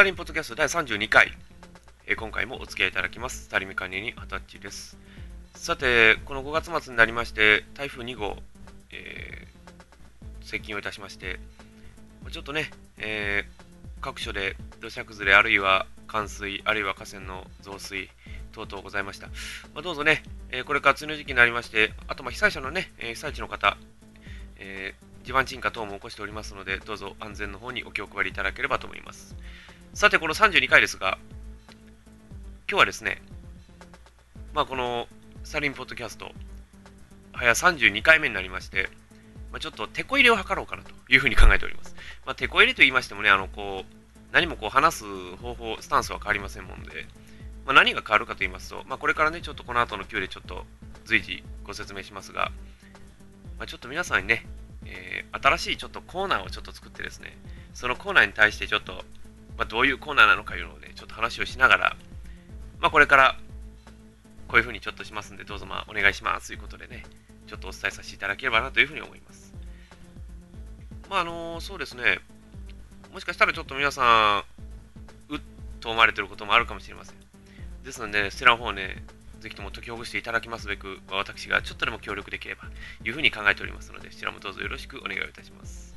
タリンポッドキャスト第32回、えー今回もお付き合いいただきます。スタリミ管理人アタッチです。さて、この5月末になりまして、台風2号、えー接近をいたしまして、ちょっとね、えー各所で土砂崩れ、あるいは冠水、あるいは河川の増水等々ございました。まあ、どうぞね、えこれから梅雨の時期になりまして、あとまあ被災者のね、え被災地の方、え地盤沈下等も起こしておりますので、どうぞ安全の方にお気を配りいただければと思います。さて、この32回ですが、今日はですね、まあ、このスタリンポッドキャスト、早32回目になりまして、まあ、ちょっと手こ入れを図ろうかなというふうに考えております。まあ、手こ入れと言いましてもね、あのこう何もこう話す方法、スタンスは変わりませんもんで、まあ、何が変わるかと言いますと、まあ、これからね、ちょっとこの後の Q でちょっと随時ご説明しますが、まあ、ちょっと皆さんにね、えー新しいちょっとコーナーをちょっと作ってですね、そのコーナーに対してちょっと、まあ、どういうコーナーなのかいうのをね、ちょっと話をしながら、まあ、これからこういうふうにちょっとしますんで、どうぞまあお願いしますということでね、ちょっとお伝えさせていただければなというふうに思います。まあ、あのそうですね、もしかしたらちょっと皆さん、うっと思われてることもあるかもしれません。ですので、そちらの方をね、ぜひとも解きほぐしていただきますべく、私がちょっとでも協力できれば、いうふうに考えておりますので、そちらもどうぞよろしくお願いいたします。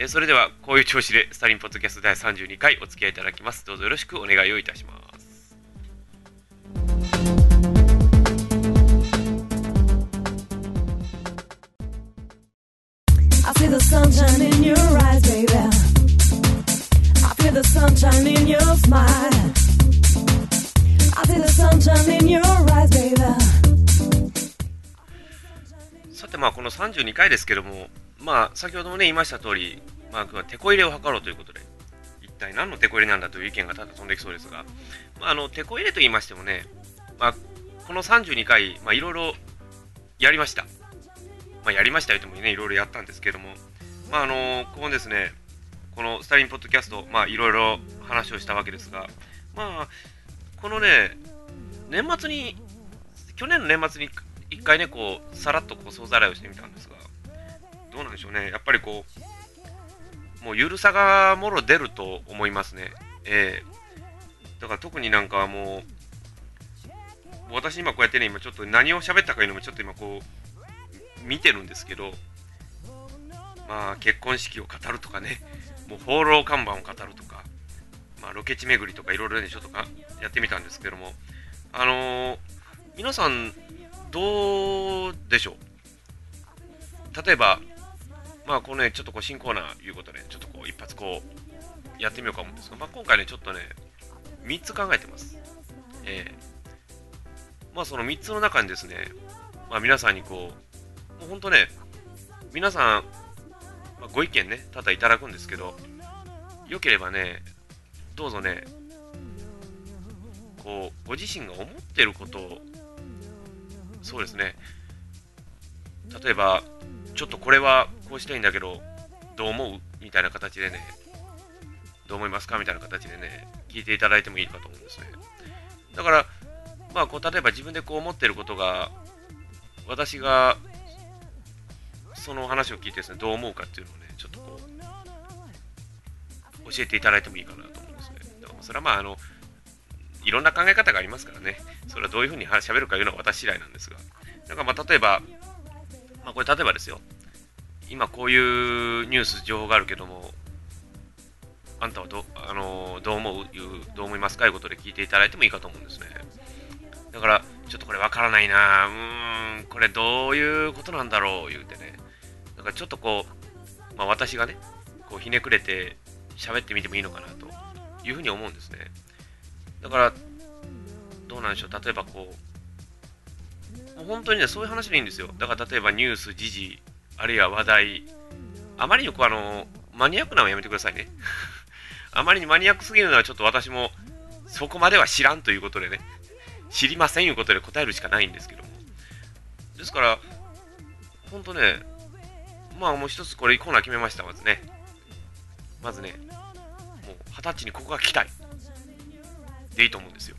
え、それではこういう調子でスタリンポッドキャスト第32回お付き合いいただきます。どうぞよろしくお願いいたします。さてまあこの32回ですけどもまあ、先ほどもね、言いました通り、まあ、今日は手こ入れを図ろうということで、一体何の手こ入れなんだという意見が多々飛んできそうですが、まあ、あの、手こ入れと言いましてもね、まあ、この32回、まあ、いろいろやりました。まあ、やりましたよともね、いろいろやったんですけども、まあ、あのここですね、このスタリンポッドキャスト、まあ、いろいろ話をしたわけですが、まあ、このね、年末に、去年の年末に一回ね、こう、さらっとこう、総ざらいをしてみたんですが、どうなんでしょうね、やっぱりこう、もうゆるさがもろ出ると思いますね。ええ。だから特になんかもう、私今こうやってね、今ちょっと何を喋ったかいうのもちょっと今こう、見てるんですけど、まあ結婚式を語るとかね、もう放浪看板を語るとか、まあロケ地巡りとかいろいろね、ちょっとかやってみたんですけども、あのー皆さん、どうでしょう？例えば、まあこのね、ちょっとこう新コーナーいうことで、ちょっとこう一発こうやってみようか思うんですが、まあ今回ね、ちょっとね、3つ考えてます。ええまあその3つの中にですね、まあ皆さんにこう、もう本当ね、皆さん、まあ、ご意見ね、多々いただくんですけど、よければね、どうぞね、こう、ご自身が思ってることを、そうですね、例えば、ちょっとこれはこうしたいんだけど、どう思う？みたいな形でね、どう思いますか？みたいな形でね、聞いていただいてもいいかと思うんですね。だから、まあ、こう例えば自分でこう思ってることが、私がその話を聞いてですね、どう思うかっていうのをね、ちょっとこう、教えていただいてもいいかなと思うんですね。だからそれはまあ、あの、いろんな考え方がありますからね、それはどういうふうに話喋るかいうのは私次第なんですが、だかまあ、例えば、まあ、これ例えばですよ、今こういうニュース、情報があるけども、あんたはど,、あのどう思う、どう思いますかいうことで聞いていただいてもいいかと思うんですね。だから、ちょっとこれわからないな、うーん、これどういうことなんだろう言うてね、だからちょっとこう、まあ、私がね、こうひねくれて喋ってみてもいいのかなというふうに思うんですね。だから、どうなんでしょう、例えばこう、もう本当にね、そういう話でいいんですよ。だから例えばニュース、時事、あるいは話題、あまりにこうあの、マニアックなのはやめてくださいね。あまりにマニアックすぎるのはちょっと私もそこまでは知らんということでね、知りませんいうことで答えるしかないんですけども。ですから、本当ね、まあもう一つこれコーナー決めました、まずね。まずね、もう二十歳にここが聞きたい。でいいと思うんですよ。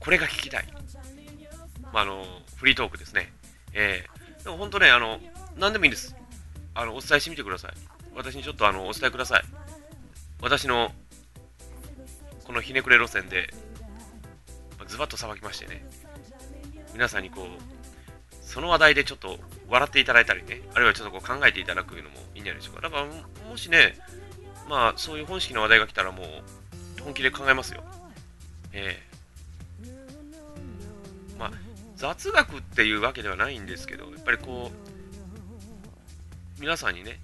これが聞きたい。まあ、あの、フリートークですね。ええでも本当ね、あの、何でもいいんです。あの、お伝えしてみてください。私にちょっとあの、お伝えください。私のこのひねくれ路線で、ズバッとさばきましてね、皆さんにこう、その話題でちょっと笑っていただいたりね、あるいはちょっとこう考えていただくのもいいんじゃないでしょうか。だから、もしね、まあ、そういう本式の話題が来たらもう、本気で考えますよ。ええまあ、雑学っていうわけではないんですけど、やっぱりこう、皆さんにね、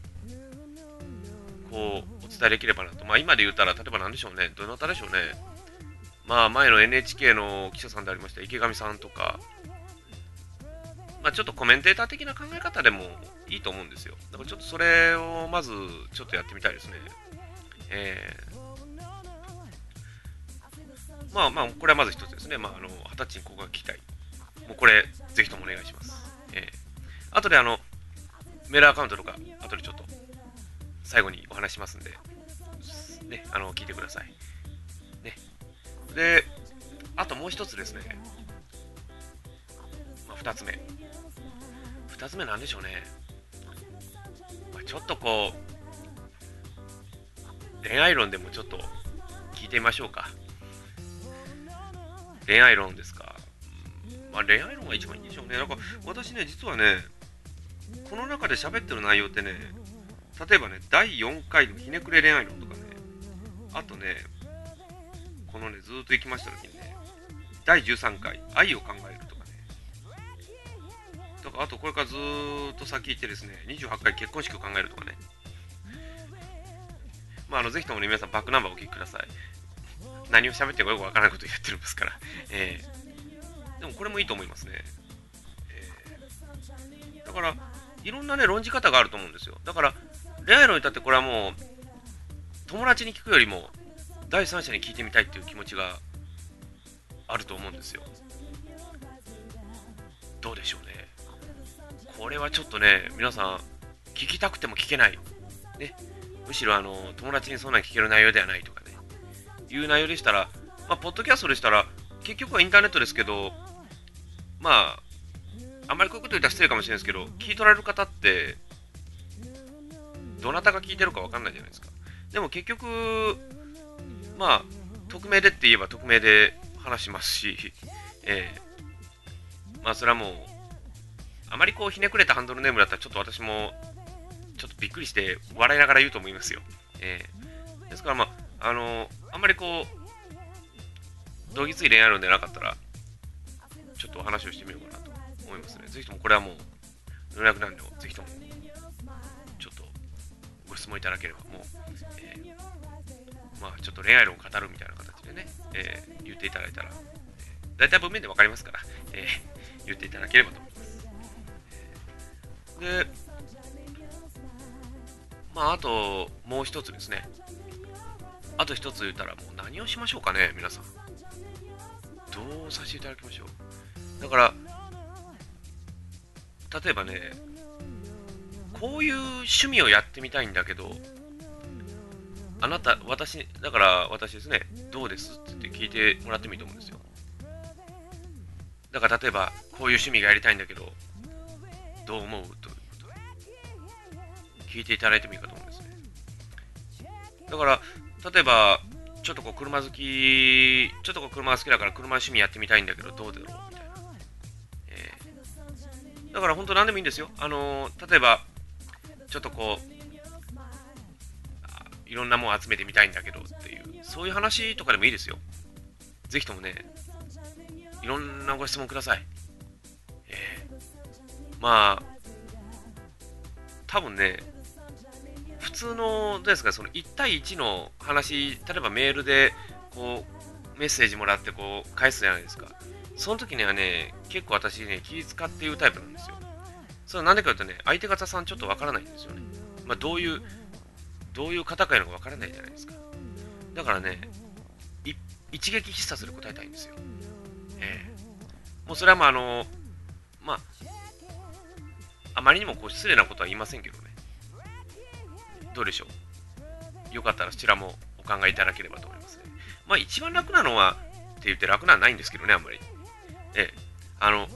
こう、お伝えできればなと。まあ、今で言ったら、例えば何でしょうね、どなたでしょうね。まあ、前の NHK の記者さんでありました池上さんとか、まあ、ちょっとコメンテーター的な考え方でもいいと思うんですよ。だからちょっとそれをまずちょっとやってみたいですね。えー、まあまあ、これはまず一つですね。まあ、あの、二十歳にここが聞きたい。もうこれ、ぜひともお願いします。えー、あとであの、メールアカウントとか、後でちょっと、最後にお話しますんで、ね、あの、聞いてください。ね。で、あともう一つですね。まあ、二つ目。二つ目なんでしょうね。まあ、ちょっとこう、恋愛論でもちょっと聞いてみましょうか。恋愛論ですか。まあ、恋愛論が一番いいんでしょうね。なんか私ね、実はね、この中で喋ってる内容ってね、例えばね、第4回のひねくれ恋愛論とかね、あとね、このね、ずーっと行きました時にね、第13回、愛を考えるとかね、とか、あとこれからずーっと先行ってですね、28回結婚式を考えるとかね、まあ、あのぜひともね、皆さんバックナンバーお聞きください。何を喋ってるかよくわからないことを言ってるんですから。えー、でもこれもいいと思いますね。えー、だから、いろんなね、論じ方があると思うんですよ。だから、恋愛論に至ってこれはもう、友達に聞くよりも、第三者に聞いてみたいっていう気持ちがあると思うんですよ。どうでしょうね。これはちょっとね、皆さん、聞きたくても聞けない。ね。むしろあの友達にそんなん聞ける内容ではないとかね、いう内容でしたら、まあ、ポッドキャストでしたら、結局はインターネットですけど、まあ、あんまりこういうこと言ったら失礼かもしれないですけど、聞い取られる方って、どなたが聞いてるか分かんないじゃないですか。でも結局、まあ、匿名でって言えば匿名で話しますし、えー、まあそれはもう、あまりこうひねくれたハンドルネームだったらちょっと私もちょっとびっくりして笑いながら言うと思いますよ。えー、ですからまあ、あの、あんまりこう、どぎつい恋愛論でなかったら、ちょっとお話をしてみようかなと思いますね。ぜひともこれはもう、連絡なんで、ぜひとも、ちょっとご質問いただければ、もう、えー、まあ、ちょっと恋愛論を語るみたいな形でね、えー、言っていただいたら、えー、大体文面でわかりますから、えー、言っていただければと思います。で、まあ、あと、もう一つですね。あと一つ言ったら、もう何をしましょうかね、皆さん。どうさせていただきましょう。だから、例えばね、こういう趣味をやってみたいんだけど、あなた、私、だから私ですね、どうですって聞いてもらってもいいと思うんですよ。だから例えば、こういう趣味がやりたいんだけど、どう思うということ聞いていただいてもいいかと思うんですね。だから、例えば、ちょっとこう車好き、ちょっとこう車が好きだから車趣味やってみたいんだけど、どうだろう？だから本当何でもいいんですよ。あのー、例えば、ちょっとこう、いろんなもん集めてみたいんだけどっていう、そういう話とかでもいいですよ。ぜひともね、いろんなご質問ください。えー、まあ、多分ね、普通の、どうですか、その1対1の話、例えばメールで、こう、メッセージもらってこう返すじゃないですか。その時にはね、結構私ね、気使って言うタイプなんですよ。それはなんでかというとね、相手方さんちょっとわからないんですよね。まあ、どういう、どういう方かいのかわからないじゃないですか。だからね、一撃必殺で答えたいんですよ。ええー、もうそれはまああの、まあ、あまりにもこう失礼なことは言いませんけどね。どうでしょうよかったらそちらもお考えいただければと思いますね。まあ一番楽なのは、って言って楽なんないんですけどね、あんまり。ええ、あの、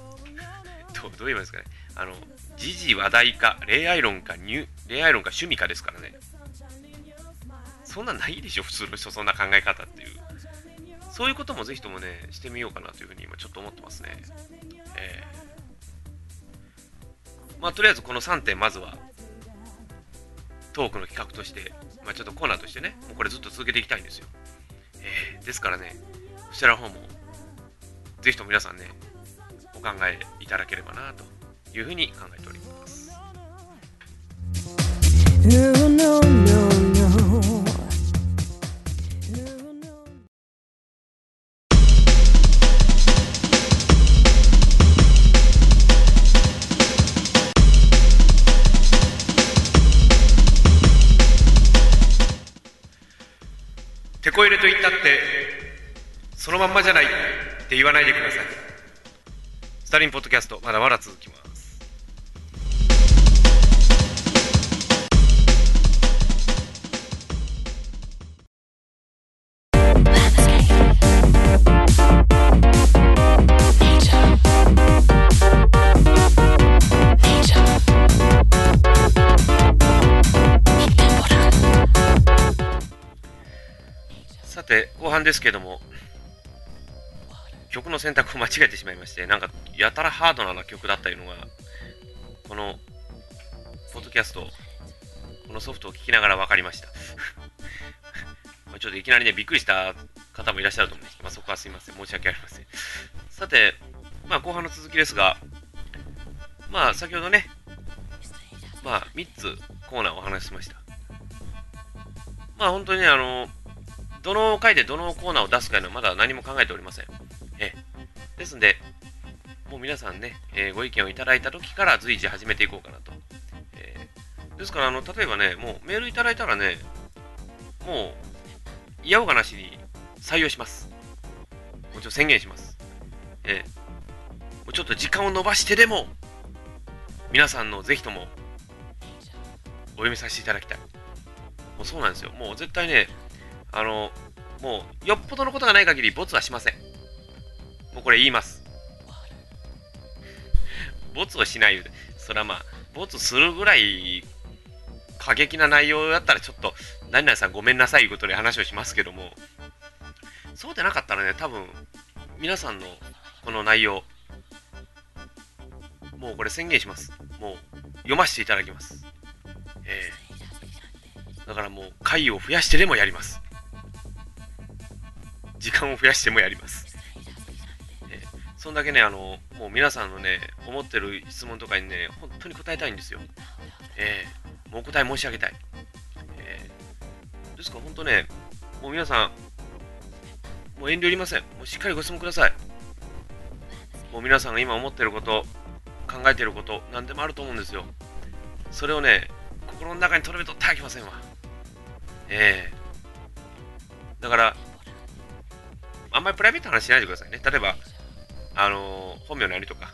どどう言いいですかね。あの、時事話題か、恋愛論か、恋愛論か趣味かですからね。そんなないでしょ、普通の人、そんな考え方っていう。そういうこともぜひともね、してみようかなというふうに今ちょっと思ってますね。えー、まあ、とりあえずこの3点、まずは、トークの企画として、まあ、ちょっとコーナーとしてね、もうこれずっと続けていきたいんですよ。えー、ですからね、こちらの方も、ぜひとも皆さんね、お考えいただければなというふうに考えております。No, no, no. こ入れと言ったってそのまんまじゃないって言わないでください。スタリンポッドキャストまだまだ続きます。さて、後半ですけども、曲の選択を間違えてしまいまして、なんか、やたらハードな曲だったいうのが、この、ポッドキャスト、このソフトを聞きながら分かりました。まちょっといきなりね、びっくりした方もいらっしゃると思うんですけど、まあ、そこはすいません。申し訳ありません。さて、まあ、後半の続きですが、まあ、先ほどね、まあ、3つコーナーをお話ししました。まあ、本当にね、あの、どの回でどのコーナーを出すかいうのはまだ何も考えておりません。ですんで、もう皆さんね、えー、ご意見をいただいた時から随時始めていこうかなと。えー、ですから、あの、例えばね、もうメールいただいたらね、もう、嫌おがなしに採用します。もちろん宣言します。えー、もうちょっと時間を延ばしてでも、皆さんのぜひとも、お読みさせていただきたい。もうそうなんですよ。もう絶対ね、あの、もう、よっぽどのことがない限り、ボツはしません。もうこれ言います。ボツをしないでそれはまあ、ボツするぐらい過激な内容だったらちょっと、何々さんごめんなさいいうことで話をしますけども、そうでなかったらね、多分、皆さんのこの内容、もうこれ宣言します。もう、読ませていただきます。えー、だからもう、回を増やしてでもやります。時間を増やしてもやります。そんだけね、あの、もう皆さんのね、思ってる質問とかにね、本当に答えたいんですよ。えー、もう答え申し上げたい。えー、ですから本当ね、もう皆さん、もう遠慮いりません。もうしっかりご質問ください。もう皆さんが今思ってること、考えてること、何でもあると思うんですよ。それをね、心の中に留めとってはいけませんわ。ええー、だから、あんまりプライベートな話しないでくださいね。例えば、あの、本名何とか、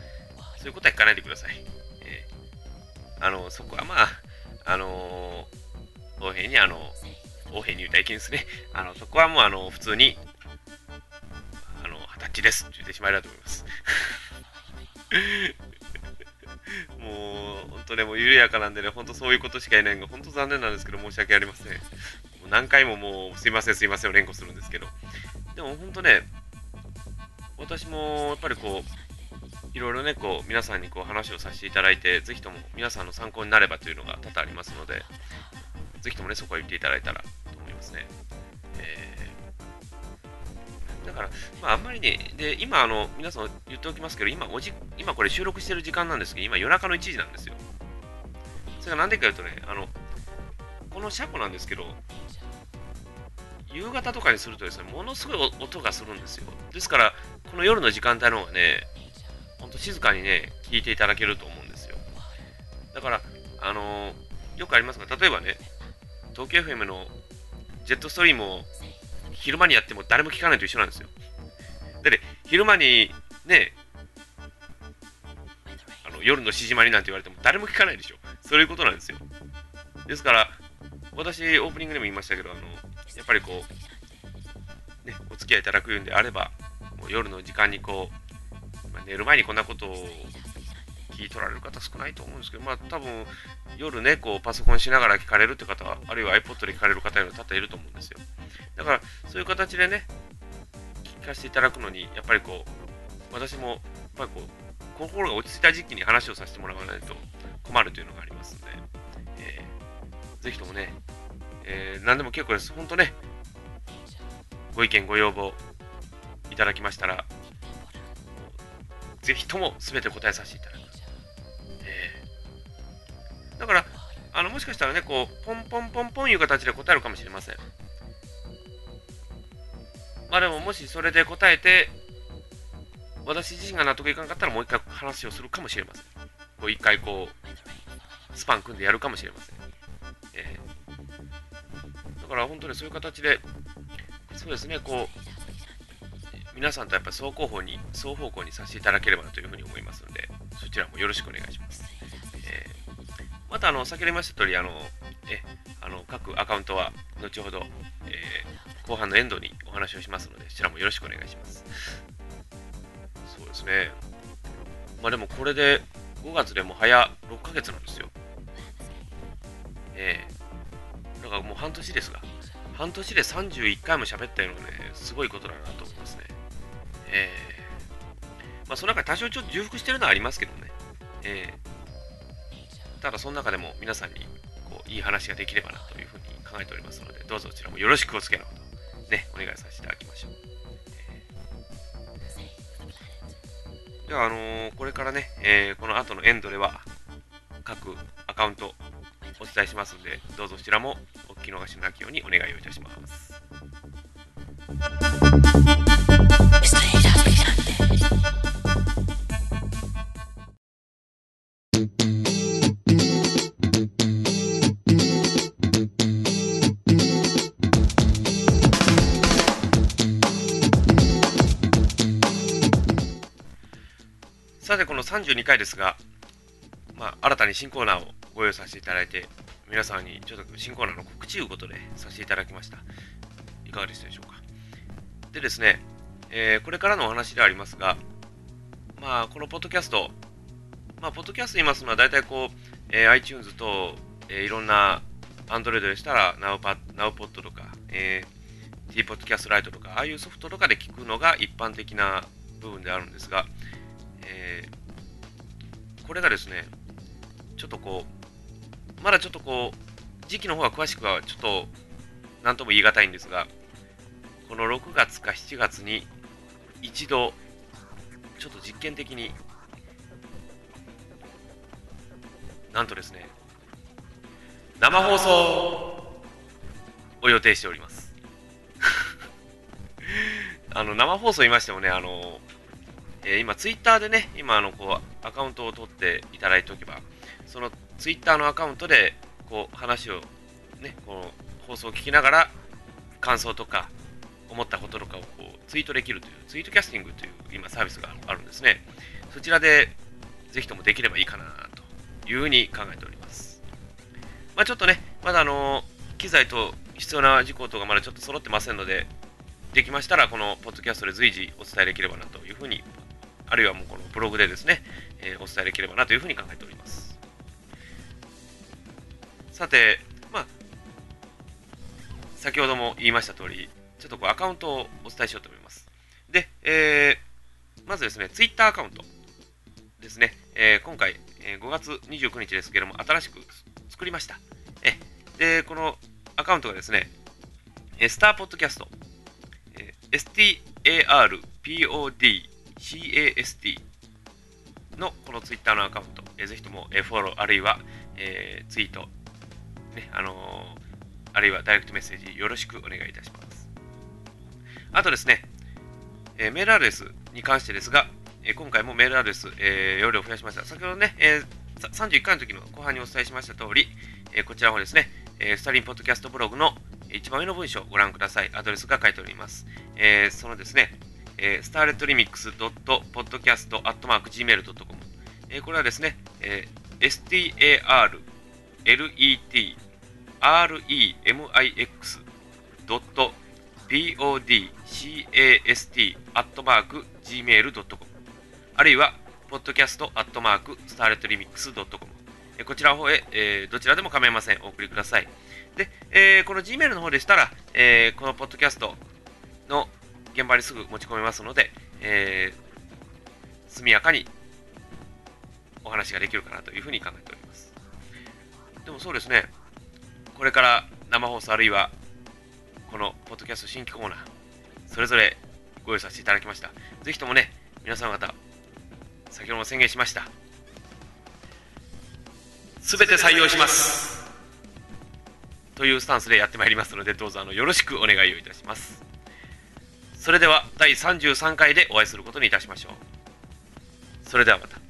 そういうことは聞かないでください。えー、あの、そこはまあ、あのー、平に、あの、横平に言うた意見ですね。あの、そこはもう、あの、普通に、あの、二十歳ですって言ってしまいだと思います。もう、本当ね、もう緩やかなんでね、本当そういうことしかいないのが、本当残念なんですけど、申し訳ありません。もう何回ももう、すいません、すいません連呼するんですけど、でも本当ね、私もやっぱりこう、いろいろね、こう、皆さんにこう話をさせていただいて、ぜひとも皆さんの参考になればというのが多々ありますので、ぜひともね、そこは言っていただいたらと思いますね。えー、だから、まあ、あんまりね、で、今、あの、皆さん言っておきますけど、今、おじ今これ収録してる時間なんですけど、今、夜中の1時なんですよ。それがなんでか言うとね、あの、この車庫なんですけど、夕方とかにするとですね、ものすごい音がするんですよ。ですから、この夜の時間帯の方がね、ほんと静かにね、聞いていただけると思うんですよ。だから、あのー、よくありますが、例えばね、東京 FM のジェットストリームを昼間にやっても誰も聞かないと一緒なんですよ。で、昼間にね、あの夜のしじまりなんて言われても誰も聞かないでしょ。そういうことなんですよ。ですから、私、オープニングでも言いましたけど、あの、やっぱりこう、ね、お付き合いいただくんであれば、もう夜の時間にこう、まあ、寝る前にこんなことを聞い取られる方少ないと思うんですけど、まあ多分夜ね、こうパソコンしながら聞かれるって方は、あるいは iPod で聞かれる方より多々いると思うんですよ。だからそういう形でね、聞かせていただくのに、やっぱりこう、私も、やっぱりこう、心が落ち着いた時期に話をさせてもらわないと困るというのがありますので、えー、ぜひともね、えー、何でも結構です。本当ね、ご意見、ご要望いただきましたら、ぜひとも全て答えさせていただきます。えー、だから、あのもしかしたらね、こう、ポンポンポンポンいう形で答えるかもしれません。まあでも、もしそれで答えて、私自身が納得いかなかったらもう一回話をするかもしれません。こう一回こう、スパン組んでやるかもしれません。から本当にそういう形で、そうですね、こう、皆さんとやっぱ双方向に、双方向にさせていただければなというふうに思いますので、そちらもよろしくお願いします。えー、また、あの、先ほど言いました通り、あの、え、あの、各アカウントは、後ほど、えー、後半のエンドにお話をしますので、そちらもよろしくお願いします。そうですね。まあでもこれで5月でも早6ヶ月なんですよ。ええー、だからもう半年ですが、半年で31回も喋ったのはね、すごいことだなと思いますね。えー、まあその中多少ちょっと重複してるのはありますけどね。えー、ただその中でも皆さんにこういい話ができればなというふうに考えておりますので、どうぞそちらもよろしくお付けのほど、ね、お願いさせていただきましょう。では、あのー、これからね、えー、この後のエンドでは、各アカウントお伝えしますので、どうぞそちらもき逃しなきようにお願いをいたします。さて、この32回ですが、まあ、新たに新コーナーをご用意させていただいて、皆さんにちょっと新コーナーの告知いうことでさせていただきました。いかがでしたでしょうか？でですね、えー、これからのお話でありますが、まあ、このポッドキャスト、まあ、ポッドキャスト言いますのは、大体こう、えー、iTunes と、えー、いろんな Android でしたら NowPod, NowPod とか、えー、T ポッドキャストライトとか、ああいうソフトとかで聞くのが一般的な部分であるんですが、えー、これがですね、ちょっとこう、まだちょっとこう、時期の方は詳しくはちょっと何とも言い難いんですが、この6月か7月に一度、ちょっと実験的に、なんとですね、生放送を予定しております。あの生放送言いましてもね、あのえー、今、ツイッターでね、今あのこう、アカウントを取っていただいておけば、そのツイッターのアカウントでこう話を、ね、この放送を聞きながら、感想とか、思ったこととかをこうツイートできるという、ツイートキャスティングという今サービスがあるんですね。そちらでぜひともできればいいかなというふうに考えております。まあ、ちょっとね、まだあの機材と必要な事項とかまだちょっと揃ってませんので、できましたらこのポッドキャストで随時お伝えできればなというふうにあるいはもうこのブログでですね、えー、お伝えできればなというふうに考えております。さて、まあ、先ほども言いました通り、ちょっとこうアカウントをお伝えしようと思います。で、えー、まずですね、Twitter アカウントですね、えー、今回、えー、5月29日ですけれども、新しく作りました。えで、このアカウントがですね、スターポッドキャスト、STARPOD CAST のこのツイッターのアカウント、えー、ぜひとも、えー、フォローあるいは、えー、ツイート、ねあのー、あるいはダイレクトメッセージよろしくお願いいたします。あとですね、えー、メールアドレスに関してですが、えー、今回もメールアドレス、えー、容量を増やしました。先ほどね、えー、31回の時の後半にお伝えしました通り、えー、こちらの方ですね、えー、スタリンポッドキャストブログの一番上の文章をご覧ください。アドレスが書いております。えー、そのですね、えー、starletremix.podcast.gmail.com、えー、これはですね、えー、remix.podcast.gmail.com あるいは podcast.starletremix.com こちらの方へ、えー、どちらでも構いません。お送りください。で、えー、この Gmail の方でしたら、えー、このポッドキャストの現場にすぐ持ち込めますので、えー、速やかにお話ができるかなというふうに考えておりますでもそうですねこれから生放送あるいはこのポッドキャスト新規コーナーそれぞれご用意させていただきました。ぜひともね皆様方先ほども宣言しました。すべて採用します。というスタンスでやってまいりますのでどうぞあのよろしくお願いをいたします。それでは第33回でお会いすることにいたしましょう。それではまた。